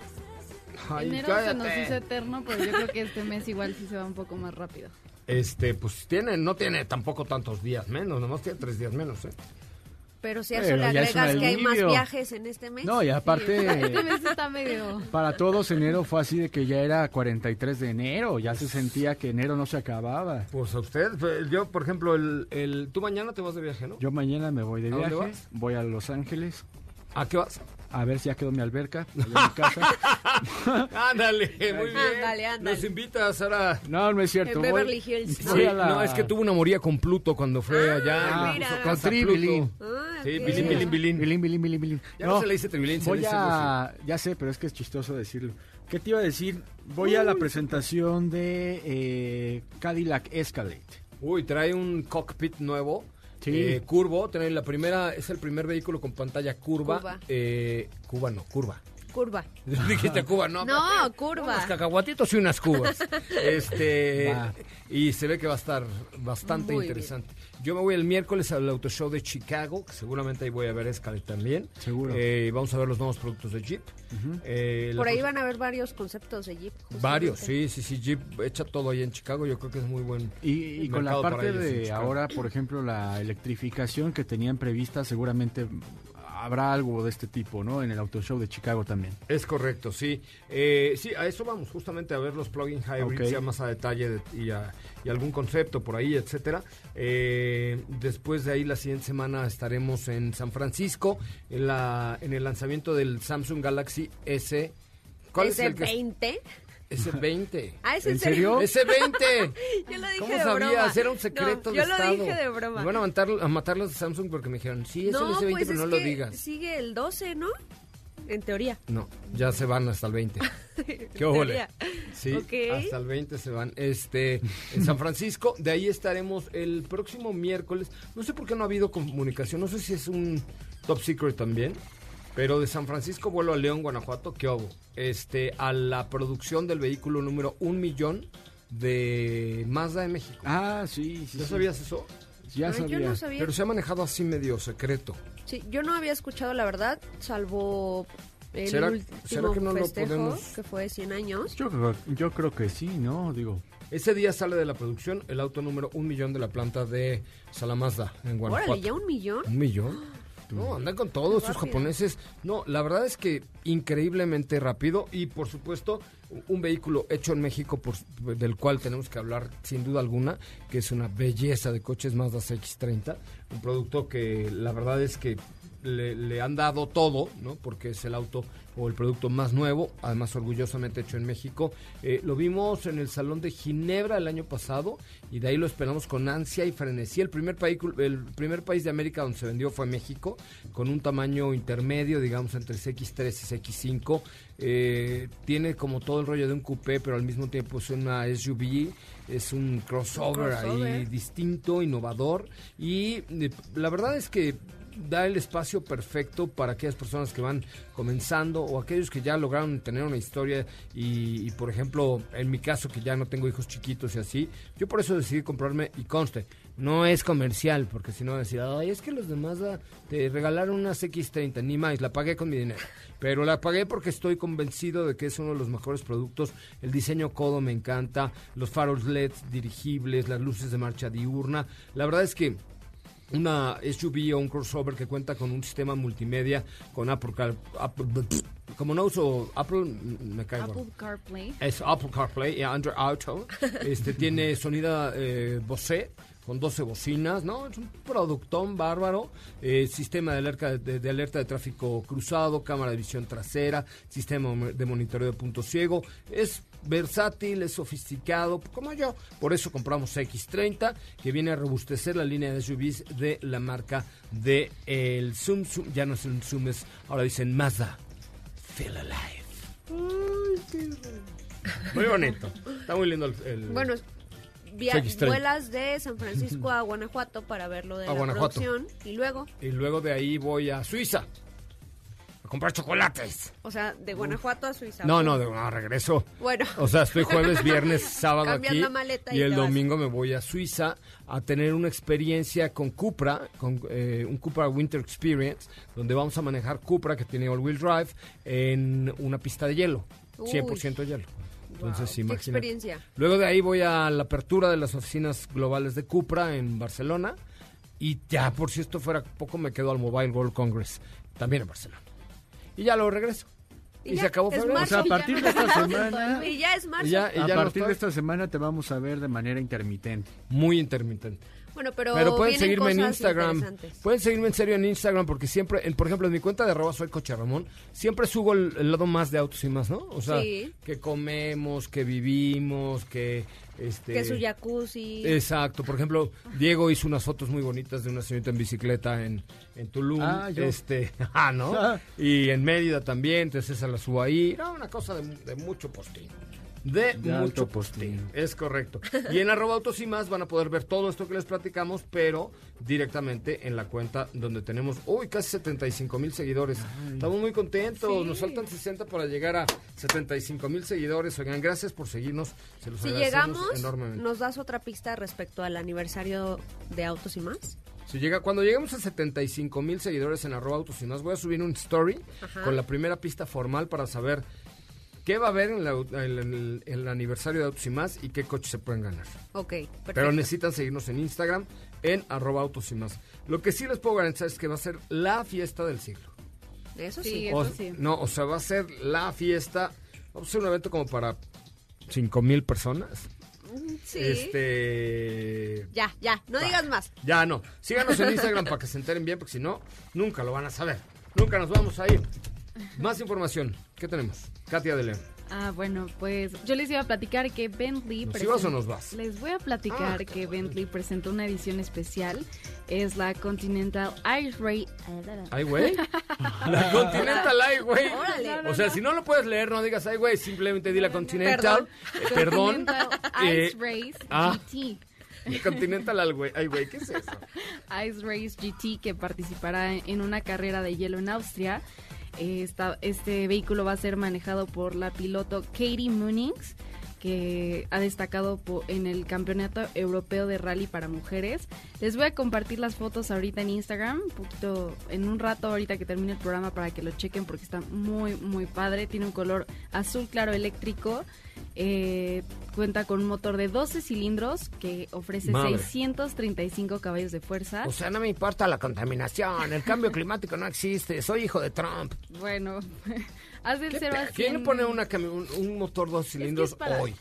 Ay, Enero se nos cállate. hizo eterno, pero yo creo que este mes igual sí se va un poco más rápido. Este, pues tiene, no tiene tampoco tantos días menos, nomás tiene tres días menos, ¿eh? Pero si a Pero eso le ya es un agregas que hay más alivio. viajes en este mes. No, y aparte, [laughs] Este mes está medio... para todos enero fue así de que ya era 43 de enero, ya se sentía que enero no se acababa. Pues a usted, pues, yo, por ejemplo, el, el, tú mañana te vas de viaje, ¿no? Yo mañana me voy de ¿A dónde viaje, vas? voy a Los Ángeles, ¿A qué vas? A ver si ya quedó mi alberca [laughs] allá en mi casa. [laughs] Ándale, muy bien. Ándale, ándale. Nos invitas ahora. No, no es cierto. En voy- Beverly Hills. Sí, la- no, es que tuvo una moría con Pluto cuando fue allá. Ah, mira. Con Con Tri Tribilín. Ah, Sí, bilín, bilín, bilín. Bilín, bilín, bilín, bilín. Ya no, se le dice tribilín, se le dice a... Ya sé, pero es que es chistoso decirlo. ¿Qué te iba a decir? Voy a la presentación de eh, Cadillac Escalade. Uy, trae un cockpit nuevo. Sí. eh, curvo, trae la primera, es el primer vehículo con pantalla curva. Curva. Eh, cuba no, curva. Curva. [laughs] Dijiste Cuba, no. No, curva. Unos cacahuatitos y unas cubas. [laughs] este Va. y se ve que va a estar bastante Muy interesante. Yo me voy el miércoles al Auto Show de Chicago, que seguramente ahí voy a ver Escalade también. Seguro. Eh, vamos a ver los nuevos productos de Jeep. Eh, Por ahí van a haber varios conceptos de Jeep. justamente. Varios, sí, sí, sí. Jeep echa todo ahí en Chicago. Yo creo que es muy buen. Y, y con la parte de ahora, por ejemplo, la electrificación que tenían prevista, seguramente habrá algo de este tipo, ¿no? En el Auto Show de Chicago también. Es correcto, sí. Eh, sí, a eso vamos, justamente a ver los plug-in hybrids ya más a detalle de- y, a- y algún concepto por ahí, etcétera. Eh, después de ahí, la siguiente semana estaremos en San Francisco en, la, en el lanzamiento del Samsung Galaxy S. ¿Cuál es el que es? S20. S20. Ah, ¿es en ¿En serio? S20. [laughs] Yo lo dije ¿Cómo de sabías? broma. Era un secreto No, de yo lo estado. dije de broma. Me van a matar, a matar los de Samsung porque me dijeron, sí, es no, el S20, pues pero es no lo que digas. Sigue el 12, ¿no? En teoría. No, ya se van hasta el 20. [laughs] ¿Qué teoría. Sí, Ok. hasta el 20 se van. Este, en San Francisco, de ahí estaremos el próximo miércoles. No sé por qué no ha habido comunicación, no sé si es un top secret también, pero de San Francisco vuelo a León, Guanajuato, ¿qué hubo? Este, a la producción del vehículo número un millón de Mazda de México. Ah, sí, sí. ¿Ya sí. sabías eso? Ya Ay, yo sabía. no sabía. Pero se ha manejado así medio secreto. Sí, yo no había escuchado la verdad, salvo el ¿Será- último será que no lo festejo, podemos- que fue 100 años. Yo, creo- yo creo que sí, ¿no? Digo, Ese día sale de la producción el auto número un millón de la planta de Salamazda en Guanajuato. Órale, ¿ya un millón? ¿Un millón? No, andan con todos esos rápido. japoneses. No, la verdad es que increíblemente rápido y por supuesto un vehículo hecho en México por, del cual tenemos que hablar sin duda alguna, que es una belleza de coches Mazda CX-30, un producto que la verdad es que le, le han dado todo, ¿no? Porque es el auto o el producto más nuevo, además orgullosamente hecho en México. Eh, lo vimos en el Salón de Ginebra el año pasado y de ahí lo esperamos con ansia y frenesí. El primer, país, el primer país de América donde se vendió fue México, con un tamaño intermedio, digamos, entre CX3 y CX5. Eh, tiene como todo el rollo de un coupé, pero al mismo tiempo es una SUV, es un crossover, ahí crossover. distinto, innovador y eh, la verdad es que da el espacio perfecto para aquellas personas que van comenzando o aquellos que ya lograron tener una historia y, por ejemplo en mi caso que ya no tengo hijos chiquitos y así yo por eso decidí comprarme y conste no es comercial porque si no decir ay es que los demás te regalaron una X30 ni más la pagué con mi dinero pero la pagué porque estoy convencido de que es uno de los mejores productos. El diseño codo me encanta los faros LED dirigibles las luces de marcha diurna. La verdad es que una SUV o un crossover que cuenta con un sistema multimedia con Apple, Car- Apple- como no uso Apple me cae Apple. CarPlay. es Apple CarPlay y Android Auto [laughs] este tiene sonido eh, Bose con 12 bocinas, ¿no? Es un productón bárbaro, eh, sistema de alerta de, de alerta de tráfico cruzado, cámara de visión trasera, sistema de monitoreo de punto ciego, es versátil, es sofisticado, como yo. Por eso compramos X30, que viene a robustecer la línea de SUVs de la marca de el Zoom, Zoom. Ya no es el Zoom, es, ahora dicen Mazda. Feel alive. Muy bonito. Está muy lindo el... el- Bueno, via- CX30. vuelas de San Francisco a Guanajuato para ver lo de A la Guanajuato. producción y luego, Y luego de ahí voy a Suiza. Comprar chocolates. o sea, de Guanajuato a Suiza. No, no, de, no, regreso. Bueno. O sea, estoy jueves, viernes, [laughs] sábado aquí. y y el vas. domingo me voy a Suiza a tener una experiencia con Cupra, con eh, un Cupra Winter Experience, donde vamos a manejar Cupra, que tiene all-wheel drive, en una pista de hielo. Uy. 100% hielo. Entonces, Qué imagínate. experiencia. Luego de ahí voy a la apertura de las oficinas globales de Cupra en Barcelona. Y ya, por si esto fuera poco, me quedo al Mobile World Congress, también en Barcelona. Y ya lo regreso. Y, ya, se acabó febrero. marzo O sea, a partir de esta semana- Y ya es marzo. Y ya- y a ya no partir de esta semana te vamos a ver de manera intermitente. Muy intermitente. Bueno, pero, Pero, pueden seguirme en Instagram. Pueden seguirme en serio en Instagram porque siempre, en- por ejemplo, en mi cuenta de arroba soy coche Ramón, siempre subo el, el lado más de autos y más, ¿no? O sea, Sí. que comemos, que vivimos, que este Que su jacuzzi. Exacto, por ejemplo, Diego hizo unas fotos muy bonitas de una señorita en bicicleta en, en Tulum, Ah, yo. este, [laughs] ah, ¿no? Ah. Y en Mérida también, entonces esa la subo ahí, no, una cosa de, de mucho postín. De, De mucho postín. Es correcto. Y en arroba autos y más van a poder ver todo esto que les platicamos, pero directamente en la cuenta donde tenemos, uy, casi 75 mil seguidores. Estamos muy contentos, Sí. nos faltan 60 para llegar a 75 mil seguidores. Oigan, gracias por seguirnos. Se los Si agradecemos llegamos, enormemente. ¿nos das otra pista respecto al aniversario de Autos y más? Si llega, cuando lleguemos a 75 mil seguidores en arroba autos y más, voy a subir un story Ajá. con la primera pista formal para saber qué va a haber en, la- en el, en el aniversario de autos y más y qué coches se pueden ganar. Ok, perfecto. Pero necesitan seguirnos en Instagram en arroba autos y más. Lo que sí les puedo garantizar es que va a ser la fiesta del siglo. Eso Sí, sí. eso O- sí. No, o sea, va a ser la fiesta. Vamos a hacer un evento como para cinco mil personas. Sí. Este. Ya, ya, no digas más. Ya no. Síganos en Instagram para que se enteren bien, porque si no, nunca lo van a saber. Nunca nos vamos a ir. Más información. ¿Qué tenemos? Katia de León. Ah, bueno, pues yo les iba a platicar que Bentley... ¿Nos ibas o nos vas? Les voy a platicar Ah, que Bentley presentó una edición especial. Es la Continental Ice Ray... Ay, güey. La Continental, ay, güey. Órale. O sea, si no lo puedes leer, no digas, ay, güey, simplemente di la Continental. Eh, Perdón. Continental [laughs] Eh, Ice Race ah. GT. La Continental, al güey. Ay, güey, ¿qué es eso? [laughs] Ice Race GT que participará en una carrera de hielo en Austria. Esta- este vehículo va a ser manejado por la piloto Katie Munings, que ha destacado en el Campeonato Europeo de Rally para Mujeres. Les voy a compartir las fotos ahorita en Instagram, un poquito en un rato ahorita que termine el programa para que lo chequen porque está muy muy padre. Tiene un color azul claro eléctrico. Eh, cuenta con un motor de 12 cilindros que ofrece Madre. 635 caballos de fuerza. O sea, no me importa la contaminación, el cambio climático no existe, soy hijo de Trump. Bueno, [laughs] haz del ¿Qué 0 a pe- ¿Quién le 100. pone una un, un motor dos cilindros para- hoy?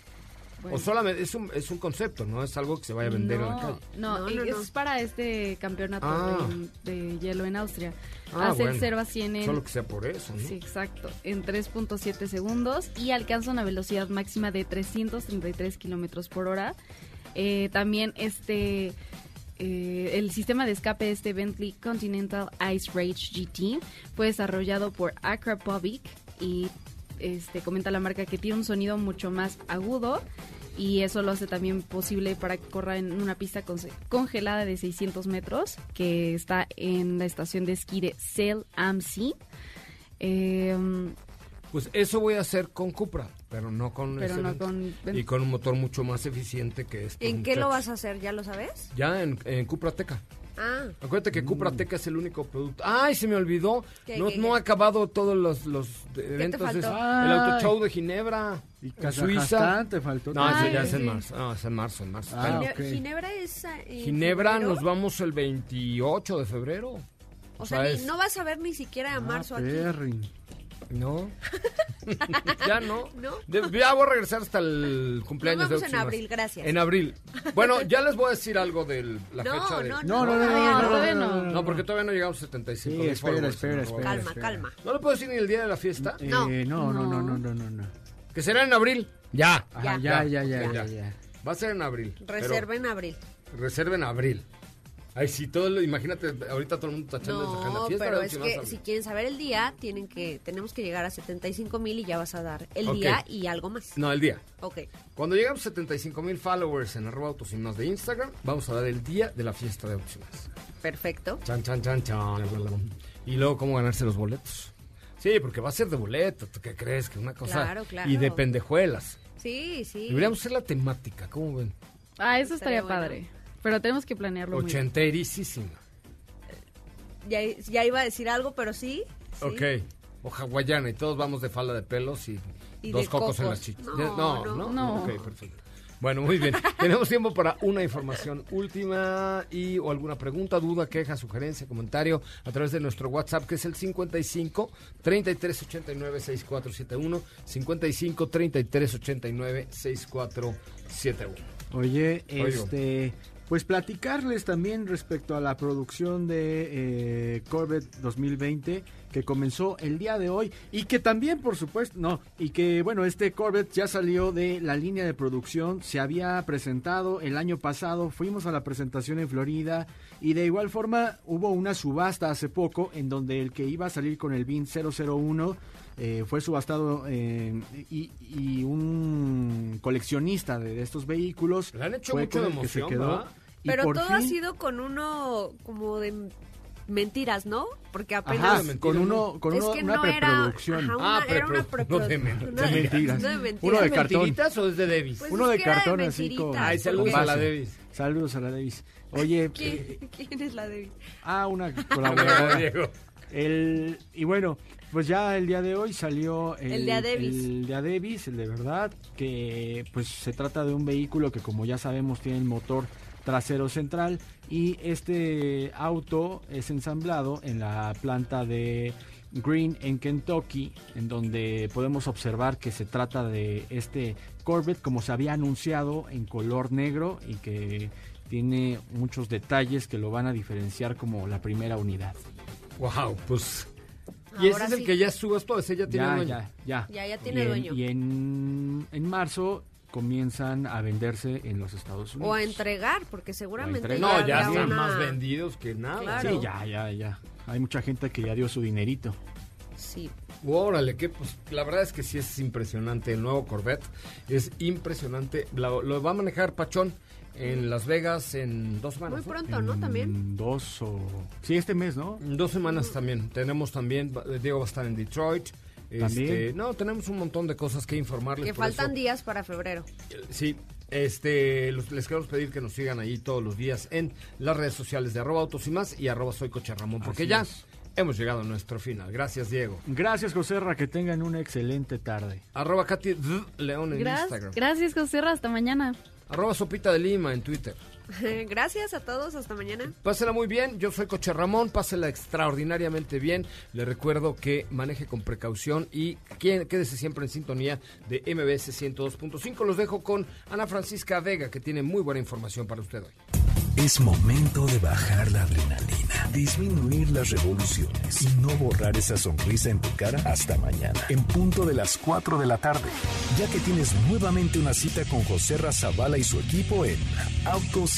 Bueno. O solamente es un, es un concepto, no es algo que se vaya a vender en la calle. No, No, no, es no. para este campeonato Ah. de, de hielo en Austria. Ah, Hace bueno. el 0 a 100 en... Solo que sea por eso, ¿no? Sí, exacto. En 3.7 segundos y alcanza una velocidad máxima de 333 kilómetros por hora. Eh, también este... eh, el sistema de escape de este Bentley Continental Ice Rage GT fue desarrollado por Acropovic y este comenta la marca que tiene un sonido mucho más agudo y eso lo hace también posible para que corra en una pista congelada de 600 metros que está en la estación de esquí de Sail am Sea. Em, Pues eso voy a hacer con Cupra, pero no con Pero no con- Y con un motor mucho más eficiente que este. ¿En qué lo vas a hacer? ¿Ya lo sabes? Ya en, en Cupra Teca. Ah, Acuérdate que Cupra Teca es el único producto. ¡Ay, se me olvidó! ¿Qué, no, qué, no qué? ha acabado todos los, eventos. Es el Auto Show de Ginebra. Y Suiza. Te faltó. No, ese también. ya es en marzo. No, es en marzo, en marzo. Ah. Ginebra es... en Ginebra febrero. nos vamos el 28 de febrero. O sea, ni- es- no vas a ver ni siquiera a Ah, marzo aquí. No. ya no. ¿No? De- ya voy a regresar hasta el cumpleaños Nos vamos de en abril, Más. gracias. En abril. Bueno, ya les voy a decir algo de la No, fecha de... no, No, no, no, no, Todavía no, no, no, no. no, No, porque todavía no llegamos a 75 Sí, mil espera, followers, espera, espera. Calma, espera. calma. ¿No le puedo decir ni el día de la fiesta? Eh, No. no, no, no, No. no, no, no. Que será en abril. Ya. Ah, Ya. ya, ya, ya, Ya. ya, ya. Va a ser en abril. Reserva en abril. Reserva en abril. Ay, sí, todo lo- imagínate, ahorita todo el mundo tachando. No, Fiesta pero es que si quieren saber el día, tienen que tenemos que llegar a 75 mil y ya vas a dar el día y algo más. No, el día. Ok. Cuando lleguemos a 75 mil followers en arroba autos y más de Instagram, vamos a dar el día de la fiesta de Autos y Más. Perfecto. Chan, chan, chan, chan. Y luego, ¿cómo ganarse los boletos? Sí, porque va a ser de boleto. ¿Tú qué crees? Que una cosa. Claro, claro. Y de pendejuelas. Sí, sí. Deberíamos hacer la temática, ¿cómo ven? Ah, eso estaría, Estaría bueno. Pero tenemos que planearlo. Ochenterísima. Ya, ya iba a decir algo, pero sí. sí. Ok. O hawaiana y todos vamos de falda de pelos y, Y dos cocos, en las chichas. No, no, no. no, No. Ok, perfecto. Bueno, muy bien. [laughs] Tenemos tiempo para una información última y o alguna pregunta, duda, queja, sugerencia, comentario a través de nuestro WhatsApp que es el 55 33 89 6471 55 33 89 6471. Oye, Oigo. este, pues platicarles también respecto a la producción de eh, Corvette 2020 que comenzó el día de hoy y que también, por supuesto, no, y que bueno, este Corvette ya salió de la línea de producción, se había presentado el año pasado, fuimos a la presentación en Florida y de igual forma hubo una subasta hace poco en donde el que iba a salir con el BIN 001 eh, fue subastado eh, y, y un coleccionista de, de estos vehículos Le han hecho. Y Pero por todo ha fin- sido con uno como de mentiras, ¿no? Porque apenas... Ajá, con ¿no? uno con es uno- que una no era... preproducción. Ajá, una- Ah, era una preprodu- no de preproducción. men- una- de mentiras. no de mentiras. Uno de ¿Es cartón. mentiritas o es de Davis? Pues uno es de que era de cartón así con Ay, saludos con a la. Davis. Saludos a la Davis. Oye, eh, ¿Quién, quién es la de ah, una [laughs] colaboradora. [laughs] Diego. El, y bueno, pues ya el día de hoy salió el, El de a Davis. el de Davis, el de verdad, que pues se trata de un vehículo que como ya sabemos tiene el motor trasero central y este auto es ensamblado en la planta de Green en Kentucky, en donde podemos observar que se trata de este Corvette como se había anunciado en color negro y que tiene muchos detalles que lo van a diferenciar como la primera unidad. Wow, pues. Y ese es el sí. que ya subastó, ese ya tiene Ya, dueño. ya, ya. Ya, ya tiene y en, dueño. Y en, en marzo comienzan a venderse en los Estados Unidos. O a entregar, porque seguramente entregar. No, ya, están una- más vendidos que nada. Claro. Sí, ya, ya, ya. Hay mucha gente que ya dio su dinerito. Sí. Órale, que pues la verdad es que sí es impresionante el nuevo Corvette. Es impresionante. Lo, lo va a manejar Pachón en Las Vegas en dos semanas. Muy ¿no? pronto, ¿no? También. En Dos o... Sí, este mes, ¿no? En Dos semanas también. Tenemos también, Diego va a estar en Detroit. Este, También. no, tenemos un montón de cosas que informarles. Que faltan eso- días para febrero. Sí, este, los- les queremos pedir que nos sigan ahí todos los días en las redes sociales de arroba autos y más y arroba soy coche Ramón, porque Así ya es. hemos llegado a nuestro final. Gracias, Diego. Gracias, Joserra. Que tengan una excelente tarde. Arroba Katy León en Gracias, Instagram. gracias José, hasta mañana. Arroba Sopita de Lima en Twitter. [laughs] Gracias a todos, hasta mañana. Pásela muy bien, yo soy Coche Ramón, pásela extraordinariamente bien. Le recuerdo que maneje con precaución y quédese siempre en sintonía de MBS 102.5. Los dejo con Ana Francisca Vega, que tiene muy buena información para usted hoy. Es momento de bajar la adrenalina, disminuir las revoluciones y no borrar esa sonrisa en tu cara hasta mañana, en punto de las 4 de la tarde, ya que tienes nuevamente una cita con José Razabala y su equipo en